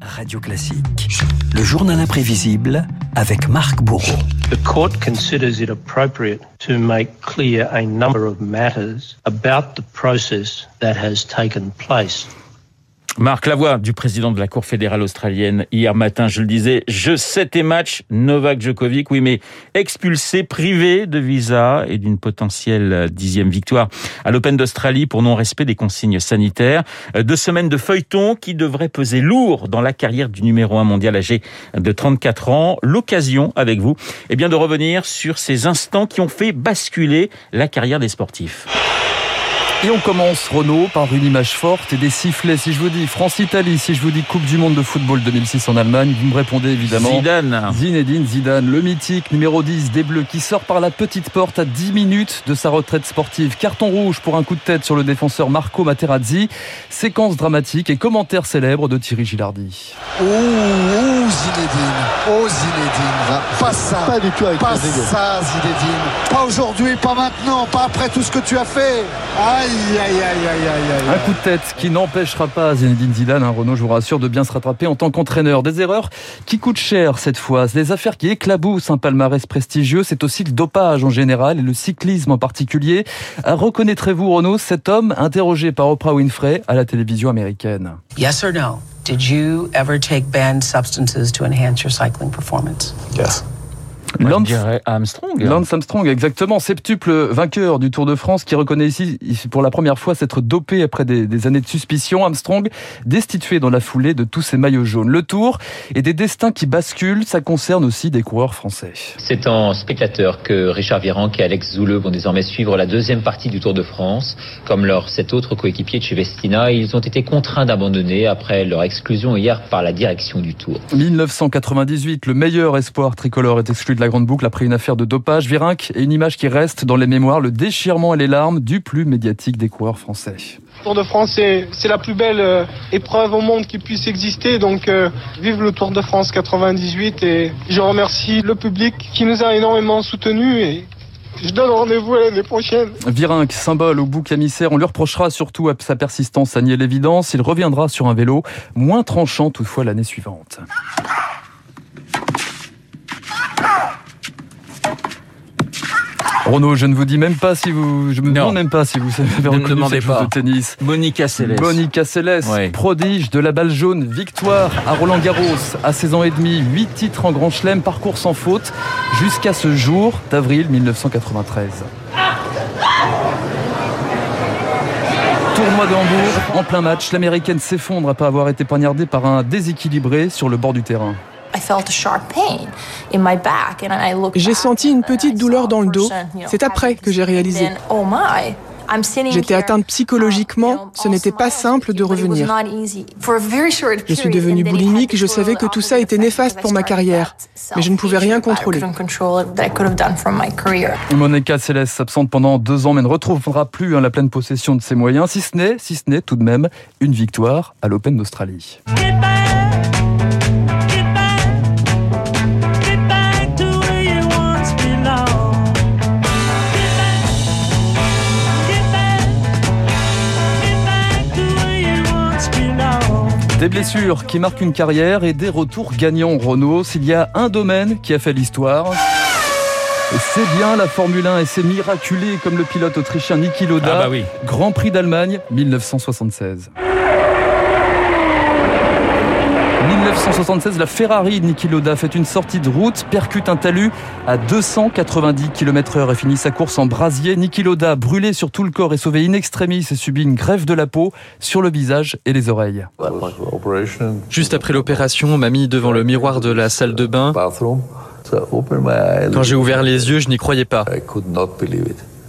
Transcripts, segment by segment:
Radio Classique. Le journal imprévisible avec Marc Bourreau. The court considers it appropriate to make clear a number of matters about the process that has taken place. Marc Lavoie, du président de la Cour fédérale australienne, hier matin, je le disais, je sais tes matchs, Novak Djokovic, oui, mais expulsé, privé de visa et d'une potentielle dixième victoire à l'Open d'Australie pour non-respect des consignes sanitaires. Deux semaines de feuilleton qui devraient peser lourd dans la carrière du numéro un mondial âgé de 34 ans. L'occasion, avec vous, eh bien, de revenir sur ces instants qui ont fait basculer la carrière des sportifs. Et on commence, Renault, par une image forte et des sifflets. Si je vous dis France-Italie, si je vous dis Coupe du Monde de football 2006 en Allemagne, vous me répondez évidemment. Zidane. Zinedine Zidane, le mythique numéro 10 des Bleus qui sort par la petite porte à 10 minutes de sa retraite sportive. Carton rouge pour un coup de tête sur le défenseur Marco Materazzi. Séquence dramatique et commentaire célèbre de Thierry Gilardi. Oh, oh Zinedine. Oh Zinedine. Pas ça. Pas du tout avec Pas ça Zinedine. Pas aujourd'hui, pas maintenant, pas après tout ce que tu as fait. Aïe. Aïe, aïe, aïe, un coup de tête qui n'empêchera pas Zinedine Zidane, hein, Renault, je vous rassure, de bien se rattraper en tant qu'entraîneur. Des erreurs qui coûtent cher cette fois, des affaires qui éclaboussent un palmarès prestigieux, c'est aussi le dopage en général et le cyclisme en particulier. Reconnaîtrez-vous, Renault, cet homme interrogé par Oprah Winfrey à la télévision américaine? Yes or no? Did you ever take banned substances to enhance your cycling performance? Yes. Lance Armstrong. Lance Armstrong, exactement, septuple vainqueur du Tour de France, qui reconnaît ici pour la première fois s'être dopé après des, des, années de suspicion. Armstrong destitué dans la foulée de tous ses maillots jaunes. Le Tour et des destins qui basculent, ça concerne aussi des coureurs français. C'est en spectateur que Richard Virenque et Alex Zouleux vont désormais suivre la deuxième partie du Tour de France. Comme leur sept autres coéquipiers de chez Vestina, ils ont été contraints d'abandonner après leur exclusion hier par la direction du Tour. 1998, le meilleur espoir tricolore est exclu de la grande boucle après une affaire de dopage. Virenque et une image qui reste dans les mémoires, le déchirement et les larmes du plus médiatique des coureurs français. Tour de France, c'est la plus belle euh, épreuve au monde qui puisse exister. Donc, euh, vive le Tour de France 98 et je remercie le public qui nous a énormément soutenus et je donne rendez-vous à l'année prochaine. Virenque, symbole au bouc émissaire, on lui reprochera surtout à sa persistance à nier l'évidence. Il reviendra sur un vélo moins tranchant toutefois l'année suivante. Renaud, je ne vous dis même pas si vous, je me demande même pas si vous savez ne demandez pas. de tennis. Monica Seles. Monica Seles, ouais. prodige de la balle jaune, victoire à Roland Garros à 16 ans et demi, 8 titres en Grand Chelem, parcours sans faute jusqu'à ce jour d'avril 1993. Tournoi de Hambourg, en plein match, l'américaine s'effondre après avoir été poignardée par un déséquilibré sur le bord du terrain. J'ai senti une petite douleur dans le dos. C'est après que j'ai réalisé. J'étais atteinte psychologiquement, ce n'était pas simple de revenir. Je suis devenue boulimique, je savais que tout ça était néfaste pour ma carrière, mais je ne pouvais rien contrôler. Monica Seles s'absente pendant deux ans mais ne retrouvera plus hein, la pleine possession de ses moyens, si ce n'est, si ce n'est tout de même une victoire à l'Open d'Australie. Des blessures qui marquent une carrière et des retours gagnants Renault. S'il y a un domaine qui a fait l'histoire, c'est bien la Formule 1 et c'est miraculé comme le pilote autrichien Niki Loda. Ah bah oui. Grand Prix d'Allemagne 1976. 1976, la Ferrari de Niki Loda fait une sortie de route, percute un talus à 290 km heure et finit sa course en brasier. Niki Loda, brûlé sur tout le corps et sauvé in extremis, et subit une greffe de la peau sur le visage et les oreilles. Juste après l'opération, on m'a mis devant le miroir de la salle de bain. Quand j'ai ouvert les yeux, je n'y croyais pas.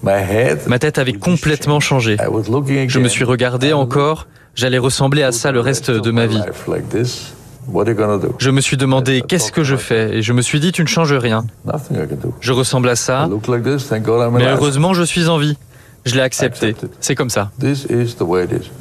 Ma tête avait complètement changé. Je me suis regardé encore. J'allais ressembler à ça le reste de ma vie. Je me suis demandé qu'est-ce que je fais? Et je me suis dit tu ne changes rien. Je ressemble à ça, mais heureusement je suis en vie. Je l'ai accepté. C'est comme ça.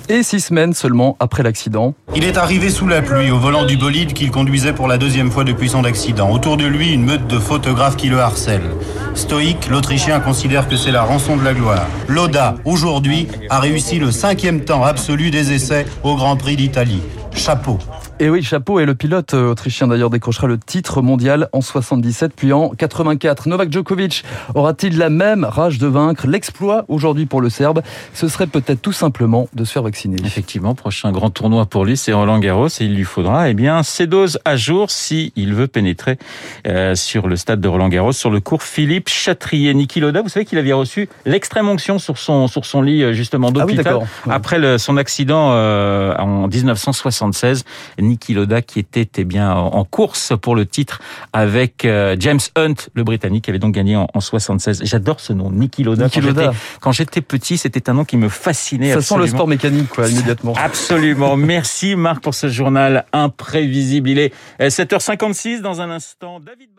Et six semaines seulement après l'accident. Il est arrivé sous la pluie au volant du bolide qu'il conduisait pour la deuxième fois depuis son accident. Autour de lui, une meute de photographes qui le harcèlent. Stoïque, l'Autrichien considère que c'est la rançon de la gloire. Loda, aujourd'hui, a réussi le cinquième temps absolu des essais au Grand Prix d'Italie. Chapeau. Et oui, chapeau. Et le pilote euh, autrichien d'ailleurs décrochera le titre mondial en 77 puis en 84. Novak Djokovic aura-t-il la même rage de vaincre L'exploit aujourd'hui pour le Serbe, ce serait peut-être tout simplement de se faire vacciner. Effectivement, prochain grand tournoi pour lui, c'est Roland Garros et il lui faudra eh bien ses doses à jour si il veut pénétrer euh, sur le stade de Roland Garros, sur le cours Philippe Chatrier. Niki Loda, vous savez qu'il avait reçu l'extrême onction sur son sur son lit euh, justement ah d'hôpital après le, son accident euh, en 1976. Niki Loda qui était eh bien en course pour le titre avec euh, James Hunt, le Britannique, qui avait donc gagné en, en 76. J'adore ce nom, Niki Loda. quand j'étais petit, c'était un nom qui me fascinait. Ça sent le sport mécanique, quoi, immédiatement. Absolument. Merci Marc pour ce journal imprévisible. Il est 7h56 dans un instant. David